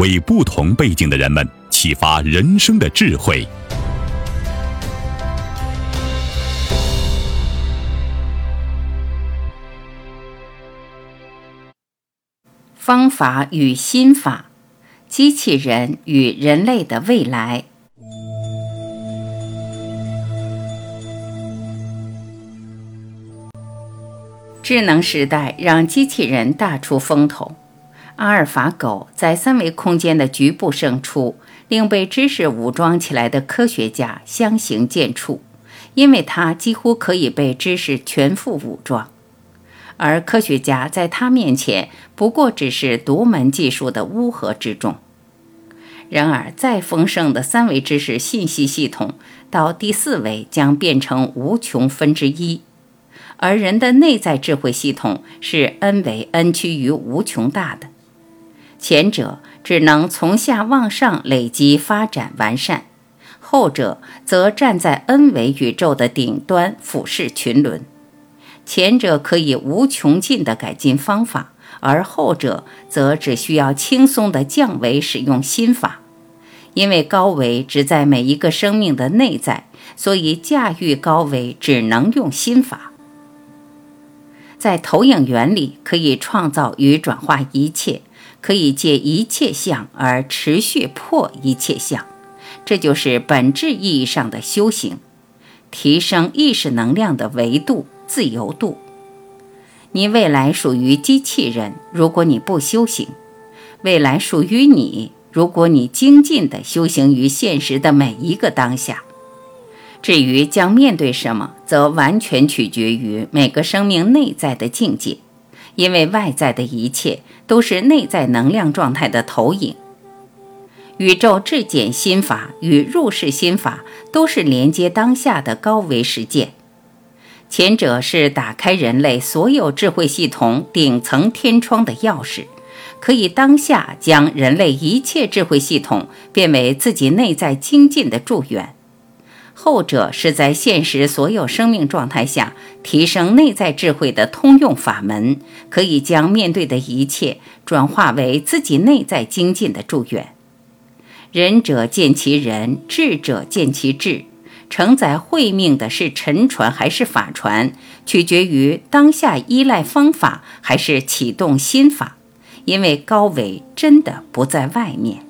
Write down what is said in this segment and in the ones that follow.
为不同背景的人们启发人生的智慧。方法与心法，机器人与人类的未来。智能时代让机器人大出风头。阿尔法狗在三维空间的局部胜出，令被知识武装起来的科学家相形见绌，因为它几乎可以被知识全副武装。而科学家在他面前不过只是独门技术的乌合之众。然而，再丰盛的三维知识信息系统，到第四维将变成无穷分之一，而人的内在智慧系统是 n 维 n 趋于无穷大的。前者只能从下往上累积、发展、完善，后者则站在 n 维宇宙的顶端俯视群伦。前者可以无穷尽的改进方法，而后者则只需要轻松的降维使用心法。因为高维只在每一个生命的内在，所以驾驭高维只能用心法。在投影原理可以创造与转化一切，可以借一切相而持续破一切相，这就是本质意义上的修行，提升意识能量的维度。自由度，你未来属于机器人。如果你不修行，未来属于你。如果你精进地修行于现实的每一个当下，至于将面对什么，则完全取决于每个生命内在的境界，因为外在的一切都是内在能量状态的投影。宇宙质检心法与入世心法都是连接当下的高维实践。前者是打开人类所有智慧系统顶层天窗的钥匙，可以当下将人类一切智慧系统变为自己内在精进的助缘；后者是在现实所有生命状态下提升内在智慧的通用法门，可以将面对的一切转化为自己内在精进的祝愿。仁者见其仁，智者见其智。承载慧命的是沉船还是法船，取决于当下依赖方法还是启动心法，因为高维真的不在外面。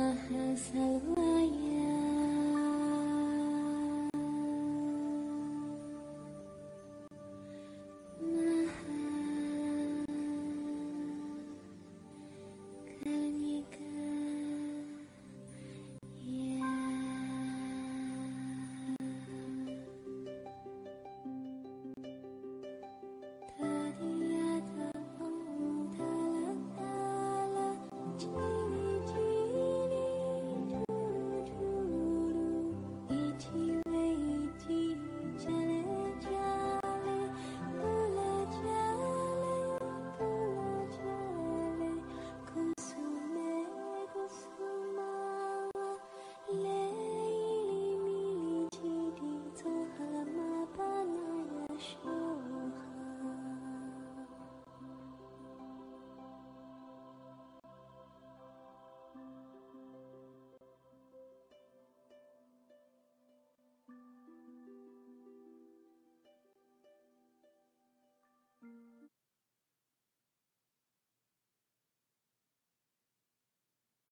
الله سوايا